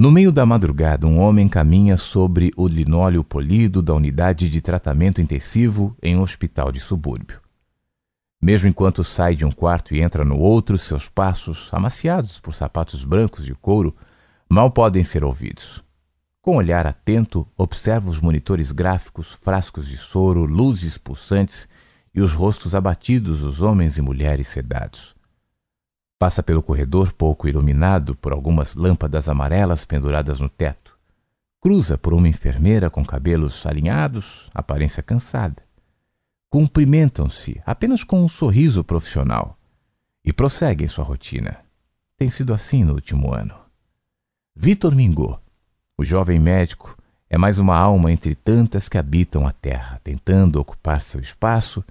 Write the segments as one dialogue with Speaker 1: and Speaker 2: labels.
Speaker 1: No meio da madrugada, um homem caminha sobre o linóleo polido da unidade de tratamento intensivo em um hospital de subúrbio. Mesmo enquanto sai de um quarto e entra no outro, seus passos, amaciados por sapatos brancos de couro, mal podem ser ouvidos. Com olhar atento, observa os monitores gráficos, frascos de soro, luzes pulsantes e os rostos abatidos dos homens e mulheres sedados. Passa pelo corredor pouco iluminado por algumas lâmpadas amarelas penduradas no teto. Cruza por uma enfermeira com cabelos alinhados, aparência cansada. Cumprimentam-se apenas com um sorriso profissional e prosseguem sua rotina. Tem sido assim no último ano. Vitor Mingot, o jovem médico, é mais uma alma entre tantas que habitam a Terra, tentando ocupar seu espaço,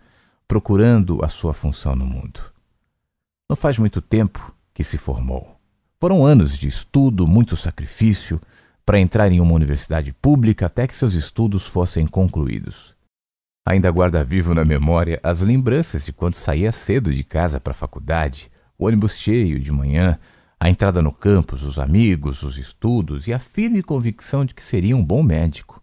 Speaker 1: procurando a sua função no mundo. Não faz muito tempo que se formou. Foram anos de estudo, muito sacrifício, para entrar em uma universidade pública até que seus estudos fossem concluídos. Ainda guarda vivo na memória as lembranças de quando saía cedo de casa para a faculdade, o ônibus cheio de manhã, a entrada no campus, os amigos, os estudos e a firme convicção de que seria um bom médico.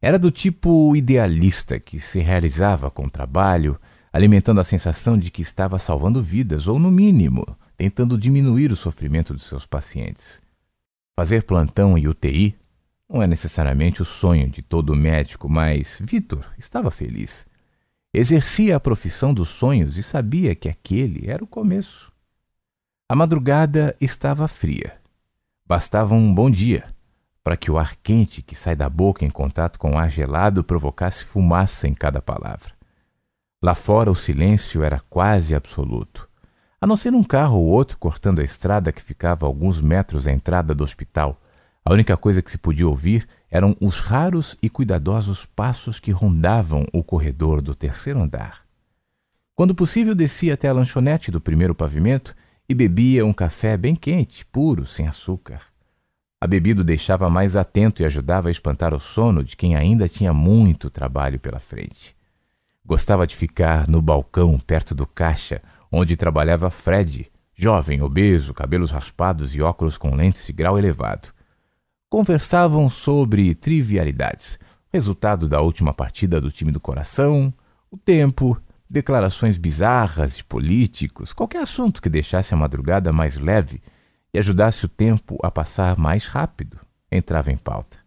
Speaker 1: Era do tipo idealista que se realizava com trabalho, alimentando a sensação de que estava salvando vidas, ou, no mínimo, tentando diminuir o sofrimento de seus pacientes. Fazer plantão em UTI não é necessariamente o sonho de todo médico, mas Vitor estava feliz. Exercia a profissão dos sonhos e sabia que aquele era o começo. A madrugada estava fria. Bastava um bom dia para que o ar quente que sai da boca em contato com o ar gelado provocasse fumaça em cada palavra. Lá fora o silêncio era quase absoluto, a não ser um carro ou outro cortando a estrada que ficava a alguns metros à entrada do hospital. A única coisa que se podia ouvir eram os raros e cuidadosos passos que rondavam o corredor do terceiro andar. Quando possível, descia até a lanchonete do primeiro pavimento e bebia um café bem quente, puro, sem açúcar. A bebida o deixava mais atento e ajudava a espantar o sono de quem ainda tinha muito trabalho pela frente. Gostava de ficar no balcão perto do caixa, onde trabalhava Fred, jovem, obeso, cabelos raspados e óculos com lentes de grau elevado. Conversavam sobre trivialidades, resultado da última partida do time do coração, o tempo, declarações bizarras de políticos, qualquer assunto que deixasse a madrugada mais leve e ajudasse o tempo a passar mais rápido, entrava em pauta.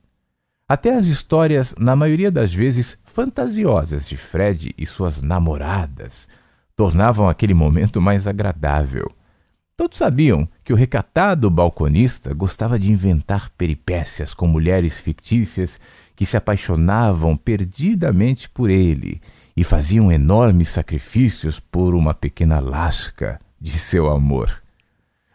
Speaker 1: Até as histórias, na maioria das vezes fantasiosas, de Fred e suas namoradas tornavam aquele momento mais agradável. Todos sabiam que o recatado balconista gostava de inventar peripécias com mulheres fictícias que se apaixonavam perdidamente por ele e faziam enormes sacrifícios por uma pequena lasca de seu amor.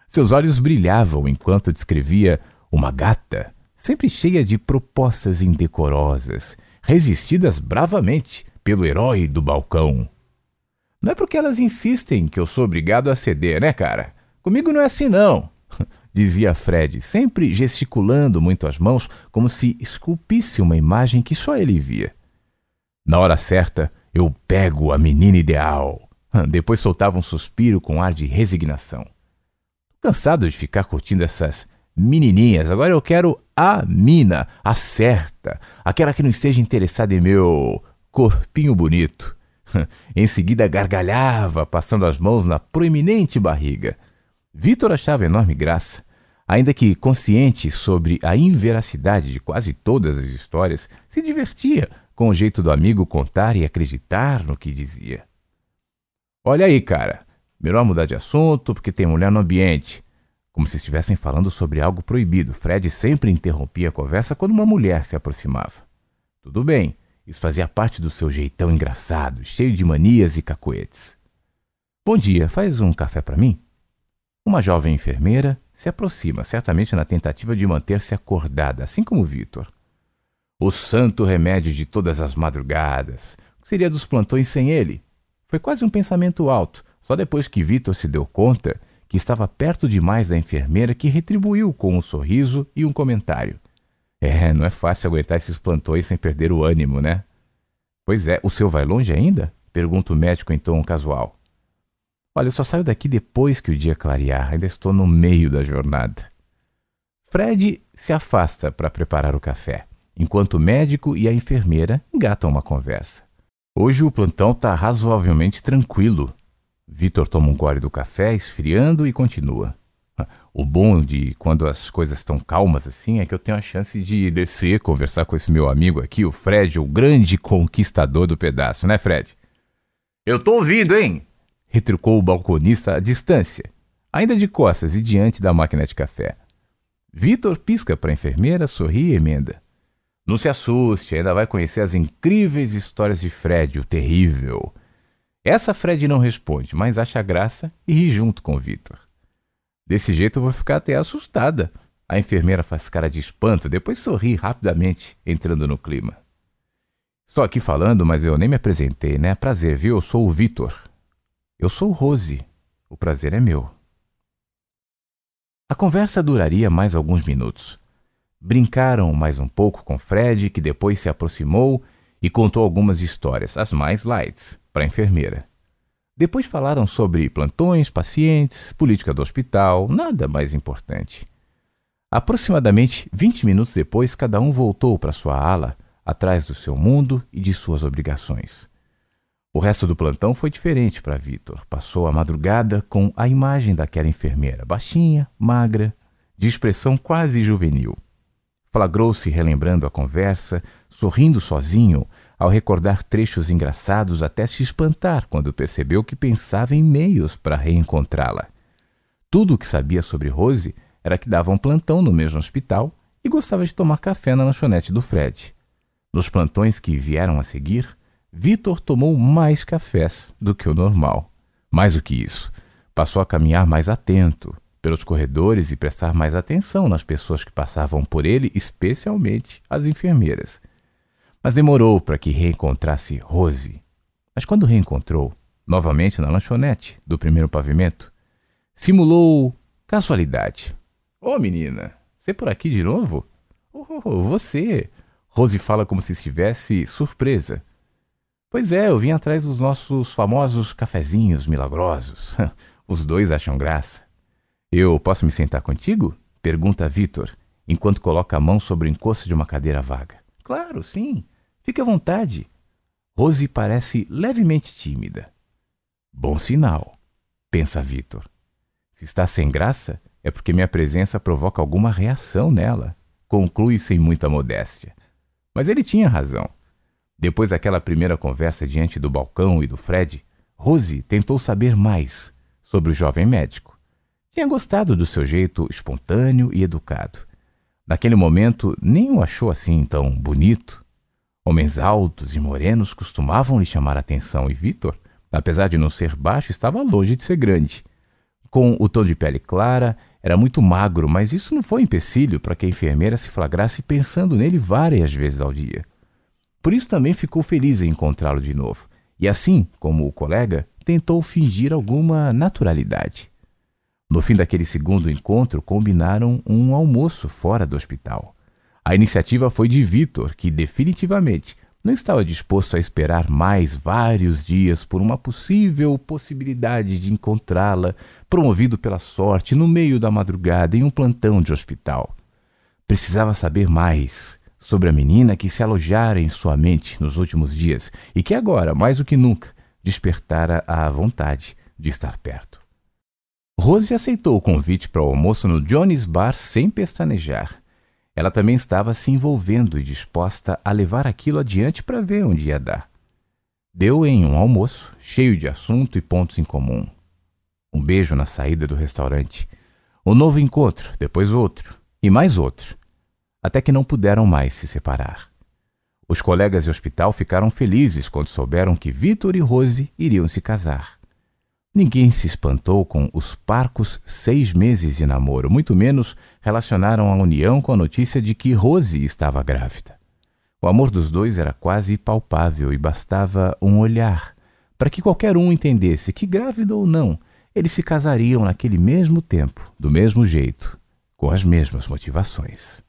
Speaker 1: Seus olhos brilhavam enquanto descrevia uma gata sempre cheia de propostas indecorosas, resistidas bravamente pelo herói do balcão. Não é porque elas insistem que eu sou obrigado a ceder, né, cara? Comigo não é assim, não, dizia Fred, sempre gesticulando muito as mãos, como se esculpisse uma imagem que só ele via. Na hora certa, eu pego a menina ideal. Depois soltava um suspiro com ar de resignação. Cansado de ficar curtindo essas menininhas. Agora eu quero a mina, a certa, aquela que não esteja interessada em meu corpinho bonito. em seguida gargalhava, passando as mãos na proeminente barriga. Vitor achava enorme graça. Ainda que consciente sobre a inveracidade de quase todas as histórias, se divertia com o jeito do amigo contar e acreditar no que dizia. Olha aí, cara, melhor mudar de assunto porque tem mulher no ambiente como se estivessem falando sobre algo proibido. Fred sempre interrompia a conversa quando uma mulher se aproximava. Tudo bem, isso fazia parte do seu jeitão engraçado, cheio de manias e cacoetes. Bom dia, faz um café para mim? Uma jovem enfermeira se aproxima, certamente na tentativa de manter-se acordada, assim como Vitor. O santo remédio de todas as madrugadas. O que seria dos plantões sem ele? Foi quase um pensamento alto, só depois que Vitor se deu conta que estava perto demais da enfermeira, que retribuiu com um sorriso e um comentário. É, não é fácil aguentar esses plantões sem perder o ânimo, né? Pois é, o seu vai longe ainda? Pergunta o médico em tom casual. Olha, eu só saio daqui depois que o dia clarear, ainda estou no meio da jornada. Fred se afasta para preparar o café, enquanto o médico e a enfermeira engatam uma conversa. Hoje o plantão está razoavelmente tranquilo. Vitor toma um gole do café, esfriando e continua. O bom de quando as coisas estão calmas assim é que eu tenho a chance de descer, conversar com esse meu amigo aqui, o Fred, o grande conquistador do pedaço, né, Fred? Eu tô ouvindo, hein? retrucou o balconista à distância, ainda de costas e diante da máquina de café. Vitor pisca para a enfermeira, sorri e emenda. Não se assuste, ainda vai conhecer as incríveis histórias de Fred, o terrível. Essa Fred não responde, mas acha graça e ri junto com Vitor. Desse jeito eu vou ficar até assustada. A enfermeira faz cara de espanto, depois sorri rapidamente, entrando no clima. Estou aqui falando, mas eu nem me apresentei, né? Prazer, viu? Eu sou o Vitor. Eu sou Rose. O prazer é meu. A conversa duraria mais alguns minutos. Brincaram mais um pouco com Fred, que depois se aproximou e contou algumas histórias, as mais lights, para a enfermeira. Depois falaram sobre plantões, pacientes, política do hospital, nada mais importante. Aproximadamente 20 minutos depois, cada um voltou para sua ala, atrás do seu mundo e de suas obrigações. O resto do plantão foi diferente para Vitor. Passou a madrugada com a imagem daquela enfermeira, baixinha, magra, de expressão quase juvenil. Flagrou-se relembrando a conversa, sorrindo sozinho, ao recordar trechos engraçados até se espantar quando percebeu que pensava em meios para reencontrá-la. Tudo o que sabia sobre Rose era que dava um plantão no mesmo hospital e gostava de tomar café na lanchonete do Fred. Nos plantões que vieram a seguir, Vitor tomou mais cafés do que o normal. Mais do que isso, passou a caminhar mais atento, pelos corredores e prestar mais atenção nas pessoas que passavam por ele, especialmente as enfermeiras. Mas demorou para que reencontrasse Rose. Mas quando reencontrou, novamente na lanchonete do primeiro pavimento, simulou casualidade. Ô oh, menina, você por aqui de novo? Oh, você! Rose fala como se estivesse surpresa. Pois é, eu vim atrás dos nossos famosos cafezinhos milagrosos. Os dois acham graça. Eu posso me sentar contigo? Pergunta Vitor, enquanto coloca a mão sobre o encosto de uma cadeira vaga. Claro, sim. Fique à vontade. Rose parece levemente tímida. Bom sinal, pensa Vitor. Se está sem graça, é porque minha presença provoca alguma reação nela, conclui sem muita modéstia. Mas ele tinha razão. Depois daquela primeira conversa diante do balcão e do Fred, Rose tentou saber mais sobre o jovem médico. Tinha gostado do seu jeito espontâneo e educado. Naquele momento, nem o achou assim tão bonito. Homens altos e morenos costumavam lhe chamar a atenção e Vitor, apesar de não ser baixo, estava longe de ser grande. Com o tom de pele clara, era muito magro, mas isso não foi empecilho para que a enfermeira se flagrasse pensando nele várias vezes ao dia. Por isso também ficou feliz em encontrá-lo de novo, e assim, como o colega, tentou fingir alguma naturalidade. No fim daquele segundo encontro, combinaram um almoço fora do hospital. A iniciativa foi de Vitor, que definitivamente não estava disposto a esperar mais vários dias por uma possível possibilidade de encontrá-la, promovido pela sorte, no meio da madrugada em um plantão de hospital. Precisava saber mais sobre a menina que se alojara em sua mente nos últimos dias e que agora, mais do que nunca, despertara a vontade de estar perto. Rose aceitou o convite para o almoço no Johnny's Bar sem pestanejar. Ela também estava se envolvendo e disposta a levar aquilo adiante para ver onde ia dar. Deu em um almoço, cheio de assunto e pontos em comum. Um beijo na saída do restaurante. Um novo encontro, depois outro, e mais outro. Até que não puderam mais se separar. Os colegas de hospital ficaram felizes quando souberam que Vitor e Rose iriam se casar. Ninguém se espantou com os parcos seis meses de namoro, muito menos relacionaram a união com a notícia de que Rose estava grávida. O amor dos dois era quase palpável e bastava um olhar para que qualquer um entendesse que, grávida ou não, eles se casariam naquele mesmo tempo, do mesmo jeito, com as mesmas motivações.